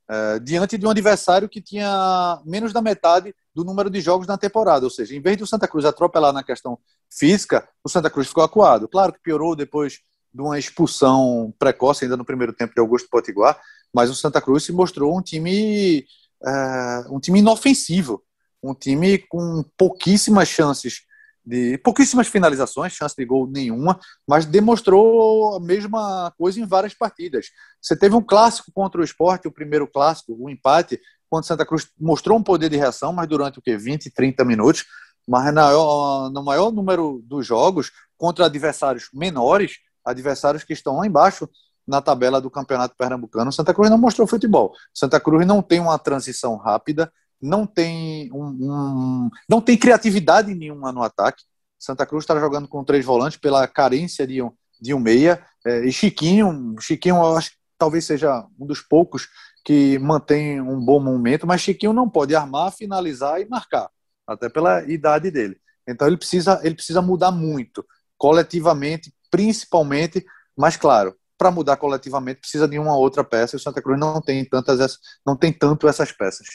é, diante de um adversário que tinha menos da metade do número de jogos na temporada. Ou seja, em vez do Santa Cruz atropelar na questão física, o Santa Cruz ficou acuado. Claro que piorou depois de uma expulsão precoce ainda no primeiro tempo de Augusto Potiguar, mas o Santa Cruz se mostrou um time é, um time inofensivo, um time com pouquíssimas chances de pouquíssimas finalizações, chance de gol nenhuma, mas demonstrou a mesma coisa em várias partidas. Você teve um clássico contra o esporte, o primeiro clássico, o um empate, quando Santa Cruz mostrou um poder de reação, mas durante o que 20, 30 minutos, mas no maior número dos jogos contra adversários menores, adversários que estão lá embaixo na tabela do Campeonato Pernambucano. Santa Cruz não mostrou futebol. Santa Cruz não tem uma transição rápida, não tem um, um não tem criatividade nenhuma no ataque. Santa Cruz está jogando com três volantes pela carência de um, de um meia. É, e Chiquinho, Chiquinho, eu acho que talvez seja um dos poucos que mantém um bom momento, mas Chiquinho não pode armar, finalizar e marcar, até pela idade dele. Então ele precisa, ele precisa mudar muito, coletivamente, principalmente, mas claro, para mudar coletivamente precisa de uma outra peça e o Santa Cruz não tem tantas não tem tanto essas peças.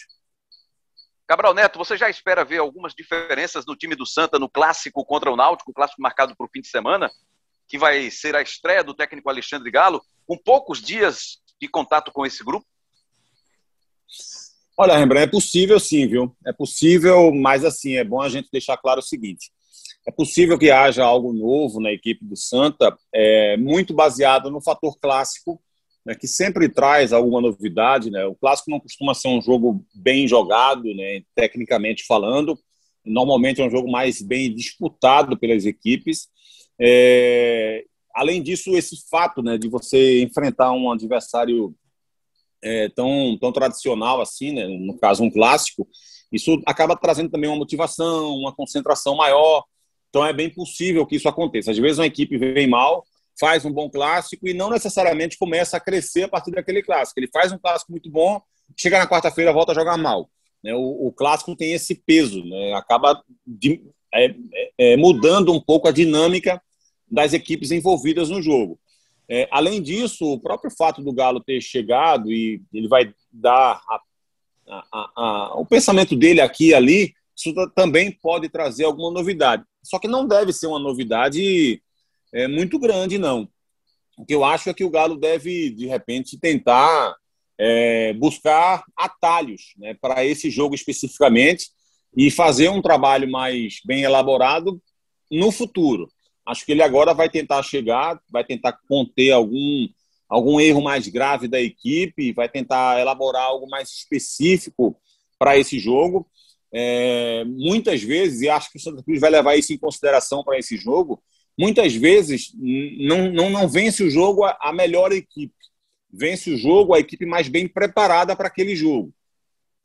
Cabral Neto, você já espera ver algumas diferenças no time do Santa no clássico contra o Náutico, clássico marcado para o fim de semana, que vai ser a estreia do técnico Alexandre Galo, com poucos dias de contato com esse grupo? Olha, Rembrandt, é possível sim, viu? É possível, mas assim, é bom a gente deixar claro o seguinte: é possível que haja algo novo na equipe do Santa, é, muito baseado no fator clássico, né, que sempre traz alguma novidade. Né? O clássico não costuma ser um jogo bem jogado, né, tecnicamente falando. Normalmente é um jogo mais bem disputado pelas equipes. É, além disso, esse fato né, de você enfrentar um adversário é, tão, tão tradicional assim, né, no caso um clássico, isso acaba trazendo também uma motivação, uma concentração maior. Então é bem possível que isso aconteça. Às vezes uma equipe vem mal, faz um bom clássico e não necessariamente começa a crescer a partir daquele clássico. Ele faz um clássico muito bom, chega na quarta-feira volta a jogar mal. Né? O, clássico tem esse peso, né? acaba de, é, é, é, mudando um pouco a dinâmica das equipes envolvidas no jogo. É, além disso, o próprio fato do Galo ter chegado e ele vai dar a, a, a, o pensamento dele aqui e ali, isso também pode trazer alguma novidade. Só que não deve ser uma novidade é, muito grande, não. O que eu acho é que o Galo deve, de repente, tentar é, buscar atalhos né, para esse jogo especificamente e fazer um trabalho mais bem elaborado no futuro. Acho que ele agora vai tentar chegar, vai tentar conter algum, algum erro mais grave da equipe, vai tentar elaborar algo mais específico para esse jogo é, muitas vezes, e acho que o Santa Cruz vai levar isso em consideração para esse jogo, muitas vezes não, não, não vence o jogo a, a melhor equipe, vence o jogo a equipe mais bem preparada para aquele jogo.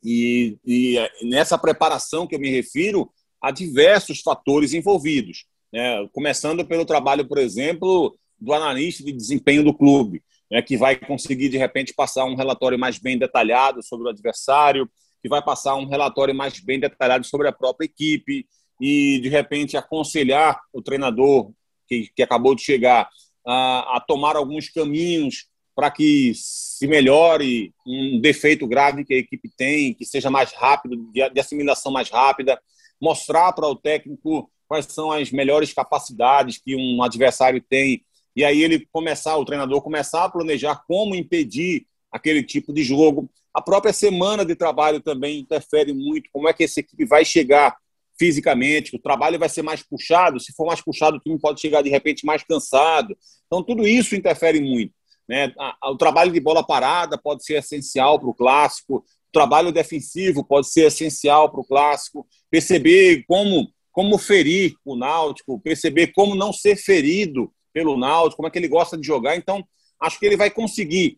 E, e, nessa preparação que eu me refiro, há diversos fatores envolvidos. Né? Começando pelo trabalho, por exemplo, do analista de desempenho do clube, né? que vai conseguir, de repente, passar um relatório mais bem detalhado sobre o adversário, que vai passar um relatório mais bem detalhado sobre a própria equipe e, de repente, aconselhar o treinador que, que acabou de chegar a, a tomar alguns caminhos para que se melhore um defeito grave que a equipe tem, que seja mais rápido, de, de assimilação mais rápida, mostrar para o técnico quais são as melhores capacidades que um adversário tem, e aí ele começar, o treinador começar a planejar como impedir aquele tipo de jogo. A própria semana de trabalho também interfere muito, como é que essa equipe vai chegar fisicamente, o trabalho vai ser mais puxado. Se for mais puxado, o time pode chegar de repente mais cansado. Então, tudo isso interfere muito. Né? O trabalho de bola parada pode ser essencial para o clássico, o trabalho defensivo pode ser essencial para o clássico. Perceber como, como ferir o Náutico, perceber como não ser ferido pelo Náutico, como é que ele gosta de jogar. Então, acho que ele vai conseguir,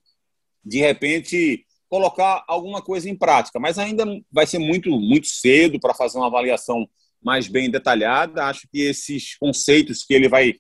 de repente, colocar alguma coisa em prática, mas ainda vai ser muito, muito cedo para fazer uma avaliação mais bem detalhada. Acho que esses conceitos que ele vai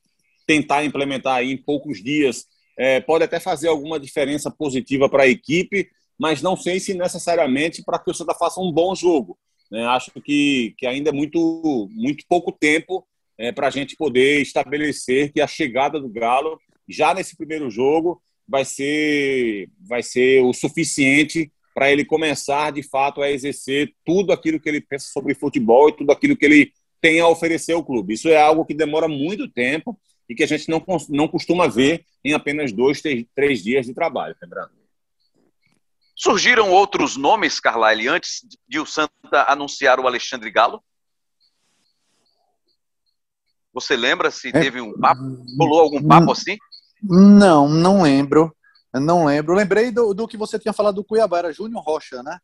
tentar implementar em poucos dias é, pode até fazer alguma diferença positiva para a equipe, mas não sei se necessariamente para que o Santa faça um bom jogo. Né? Acho que, que ainda é muito, muito pouco tempo é, para a gente poder estabelecer que a chegada do Galo, já nesse primeiro jogo, vai ser, vai ser o suficiente para ele começar, de fato, a exercer tudo aquilo que ele pensa sobre futebol e tudo aquilo que ele tem a oferecer ao clube. Isso é algo que demora muito tempo e que a gente não, não costuma ver em apenas dois, três, três dias de trabalho, lembrando. Surgiram outros nomes, Carlyle, antes de o Santa anunciar o Alexandre Galo? Você lembra se é. teve um papo? Rolou algum papo assim? Não, não lembro. Não lembro. Lembrei do, do que você tinha falado do Cuiabá, era Júnior Rocha, né?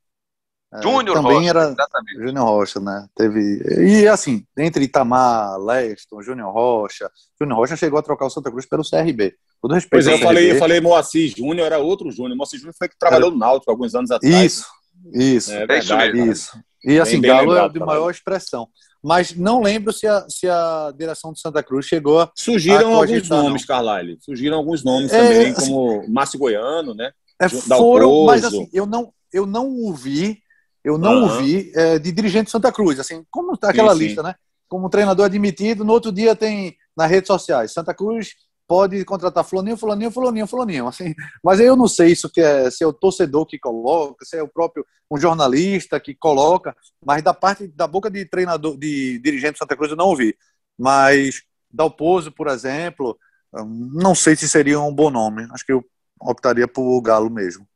É, Júnior também Rocha, era exatamente. Júnior Rocha, né? Teve e assim entre Itamar, Leston, Júnior Rocha, Júnior Rocha chegou a trocar o Santa Cruz pelo CRB. Todo respeito. Pois é, eu falei, eu falei Moacir Júnior era outro Júnior. Moacir Júnior foi que trabalhou no Náutico alguns anos atrás. Isso, isso, é, verdade, isso. E assim, bem, bem Galo lembrado, é de maior expressão mas não lembro se a, se a direção de Santa Cruz chegou a. Surgiram a alguns nomes, não. Carlyle. Surgiram alguns nomes é, também, assim, como Márcio Goiano, né? É, foram, mas assim, eu não, eu não ouvi, eu não uhum. ouvi é, de dirigente de Santa Cruz, assim, como está aquela sim, lista, sim. né? Como treinador admitido, no outro dia tem nas redes sociais, Santa Cruz pode contratar fulaninho, fulaninho, fulaninho, fulaninho. Assim, mas eu não sei isso que é, se é o torcedor que coloca, se é o próprio um jornalista que coloca, mas da parte da boca de treinador, de dirigente de Santa Cruz eu não ouvi. Mas Dalpozo, por exemplo, não sei se seria um bom nome. Acho que eu optaria por Galo mesmo.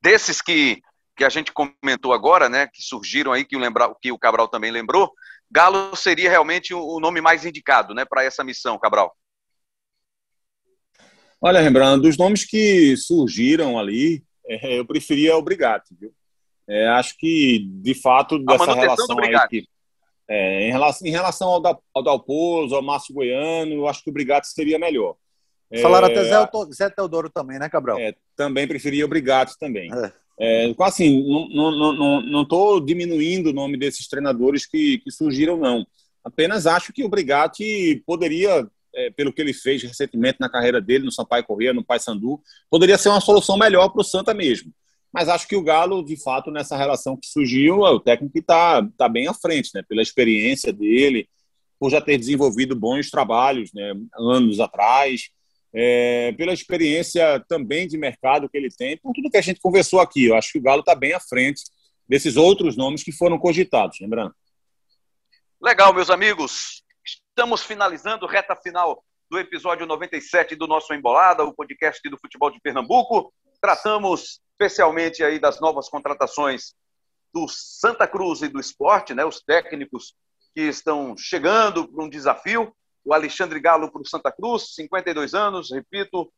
Desses que, que a gente comentou agora, né, que surgiram aí, que o, lembra, que o Cabral também lembrou, Galo seria realmente o nome mais indicado, né, para essa missão, Cabral. Olha, Rembrandt, dos nomes que surgiram ali, é, eu preferia o Brigatti, viu? É, acho que, de fato, dessa relação aí que, é, em relação, em relação ao, da, ao Dalpozo, ao Márcio Goiano, eu acho que o Brigatti seria melhor. Falaram até Zé, Zé Teodoro também, né, Cabral? É, também preferia o Brigatti também. É. assim, não estou não, não, não diminuindo o nome desses treinadores que, que surgiram, não. Apenas acho que o Brigatti poderia é, pelo que ele fez recentemente na carreira dele, no Sampaio Corrêa, no Paysandu, poderia ser uma solução melhor para o Santa mesmo. Mas acho que o Galo, de fato, nessa relação que surgiu, é o técnico está tá bem à frente, né? pela experiência dele, por já ter desenvolvido bons trabalhos né? anos atrás, é, pela experiência também de mercado que ele tem, por tudo que a gente conversou aqui. Eu acho que o Galo está bem à frente desses outros nomes que foram cogitados, lembrando. Legal, meus amigos. Estamos finalizando reta final do episódio 97 do nosso Embolada, o podcast do futebol de Pernambuco. Tratamos especialmente aí das novas contratações do Santa Cruz e do esporte, né? Os técnicos que estão chegando para um desafio. O Alexandre Galo para o Santa Cruz, 52 anos, repito,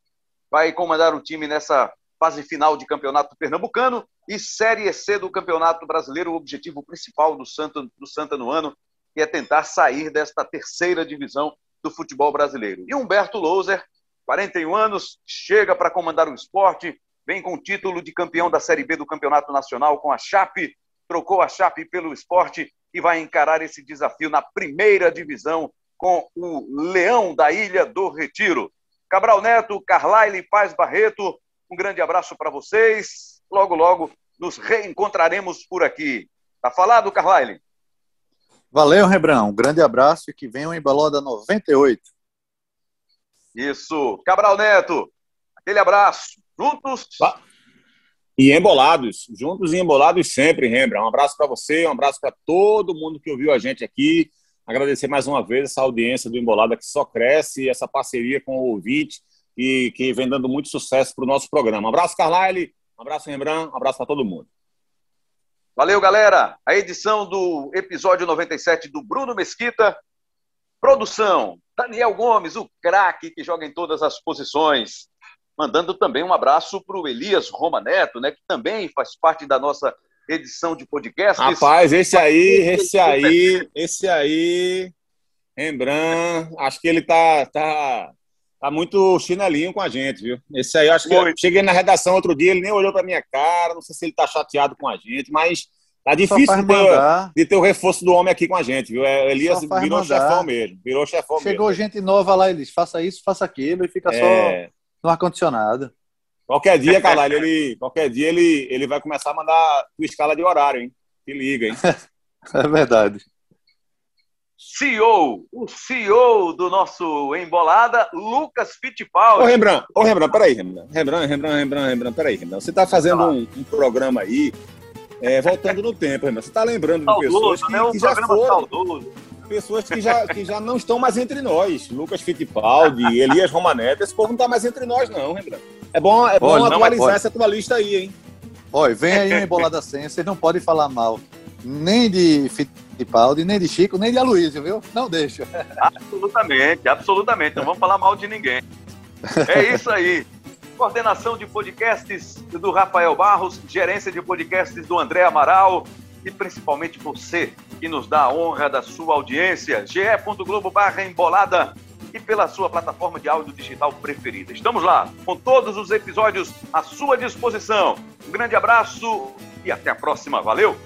vai comandar o time nessa fase final de campeonato pernambucano e Série C do Campeonato Brasileiro, o objetivo principal do Santa, do Santa no ano que é tentar sair desta terceira divisão do futebol brasileiro. E Humberto Louser, 41 anos, chega para comandar o esporte, vem com o título de campeão da Série B do Campeonato Nacional com a Chape, trocou a Chape pelo esporte e vai encarar esse desafio na primeira divisão com o Leão da Ilha do Retiro. Cabral Neto, Carlyle Paz Barreto, um grande abraço para vocês. Logo, logo nos reencontraremos por aqui. Tá falado, Carlyle? Valeu, Rebrão. Um grande abraço e que venham em Baloda 98. Isso. Cabral Neto, aquele abraço. Juntos. E embolados. Juntos e embolados sempre, Rembrandt. Um abraço para você, um abraço para todo mundo que ouviu a gente aqui. Agradecer mais uma vez essa audiência do Embolada que só cresce, essa parceria com o ouvinte e que vem dando muito sucesso para o nosso programa. Um abraço, Carlyle. Um abraço, Rembrandt. Um abraço para todo mundo. Valeu, galera. A edição do episódio 97 do Bruno Mesquita. Produção, Daniel Gomes, o craque que joga em todas as posições. Mandando também um abraço para o Elias Roma Neto, né, que também faz parte da nossa edição de podcast. Rapaz, esse aí, esse aí, esse aí, Rembrandt, acho que ele tá, tá, tá muito chinelinho com a gente, viu? Esse aí, acho que eu cheguei na redação outro dia, ele nem olhou para minha cara, não sei se ele tá chateado com a gente, mas tá difícil de ter, de ter, o reforço do homem aqui com a gente, viu? É, Elias virou mandar. chefão mesmo, virou chefão Chegou mesmo. gente nova lá, eles faça isso, faça aquilo e fica é... só no ar-condicionado. Qualquer dia, Carlalho, ele, qualquer dia ele, ele vai começar a mandar tua escala de horário, hein? Se liga, hein? é verdade. CEO, o CEO do nosso Embolada, Lucas Fittipaldi. Ô, Rembrandt, ô, Rembrandt, peraí, Rembrandt, Rembrandt, Rembrandt, Rembrandt, Rembrandt, peraí, Rembrandt. Você tá fazendo um, um programa aí, é, voltando no tempo, Rembrandt. Você tá lembrando de pessoas que, né? um que já foram... Saudoso. Pessoas que já, que já não estão mais entre nós. Lucas Fittipaldi, Elias Romaneto, esse povo não tá mais entre nós, não, Rembrandt. É bom, é bom Olha, atualizar essa tua lista aí, hein? Olha, vem aí uma embolada senha, vocês não podem falar mal nem de Fittipaldi, nem de Chico, nem de Aloysio, viu? Não deixa. Absolutamente, absolutamente. Não vamos falar mal de ninguém. É isso aí. Coordenação de podcasts do Rafael Barros, gerência de podcasts do André Amaral e principalmente você que nos dá a honra da sua audiência. ge.globo barra embolada e pela sua plataforma de áudio digital preferida. Estamos lá, com todos os episódios à sua disposição. Um grande abraço e até a próxima. Valeu!